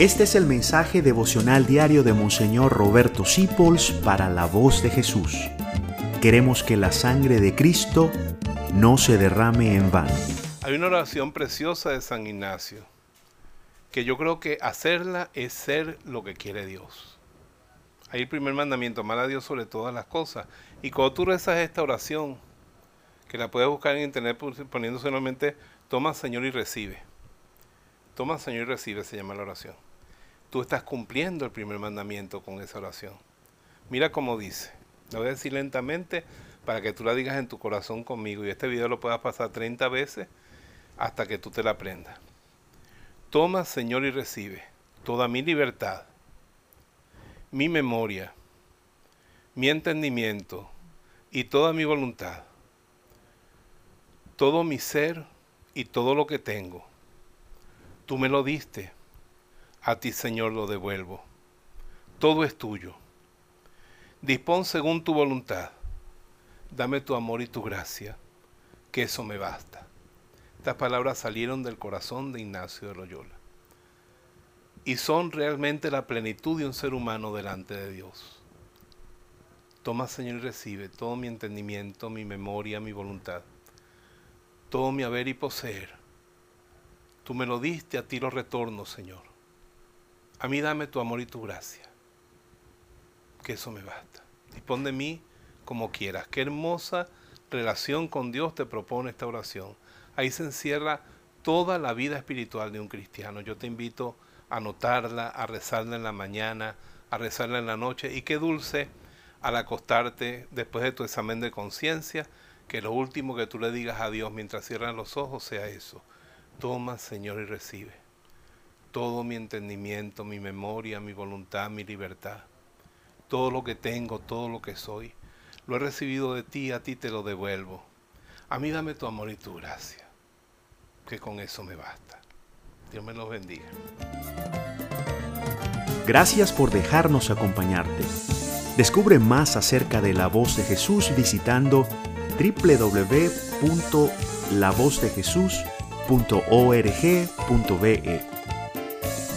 Este es el mensaje devocional diario de Monseñor Roberto Sipols para la voz de Jesús. Queremos que la sangre de Cristo no se derrame en vano. Hay una oración preciosa de San Ignacio, que yo creo que hacerla es ser lo que quiere Dios. Ahí el primer mandamiento, amar a Dios sobre todas las cosas. Y cuando tú rezas esta oración, que la puedes buscar en internet poniendo solamente, toma Señor y recibe. Toma Señor y recibe, se llama la oración tú estás cumpliendo el primer mandamiento con esa oración. Mira cómo dice. La voy a decir lentamente para que tú la digas en tu corazón conmigo y este video lo puedas pasar 30 veces hasta que tú te la aprendas. Toma, Señor, y recibe toda mi libertad, mi memoria, mi entendimiento y toda mi voluntad, todo mi ser y todo lo que tengo. Tú me lo diste a ti, Señor, lo devuelvo. Todo es tuyo. Dispón según tu voluntad. Dame tu amor y tu gracia, que eso me basta. Estas palabras salieron del corazón de Ignacio de Loyola. Y son realmente la plenitud de un ser humano delante de Dios. Toma, Señor, y recibe todo mi entendimiento, mi memoria, mi voluntad, todo mi haber y poseer. Tú me lo diste, a ti lo retorno, Señor. A mí dame tu amor y tu gracia, que eso me basta. Dispón de mí como quieras. Qué hermosa relación con Dios te propone esta oración. Ahí se encierra toda la vida espiritual de un cristiano. Yo te invito a anotarla, a rezarla en la mañana, a rezarla en la noche y qué dulce al acostarte después de tu examen de conciencia, que lo último que tú le digas a Dios mientras cierran los ojos sea eso. Toma, Señor, y recibe todo mi entendimiento, mi memoria, mi voluntad, mi libertad. Todo lo que tengo, todo lo que soy, lo he recibido de ti, a ti te lo devuelvo. A mí dame tu amor y tu gracia, que con eso me basta. Dios me los bendiga. Gracias por dejarnos acompañarte. Descubre más acerca de la voz de Jesús visitando www.lavozdejesús.org.be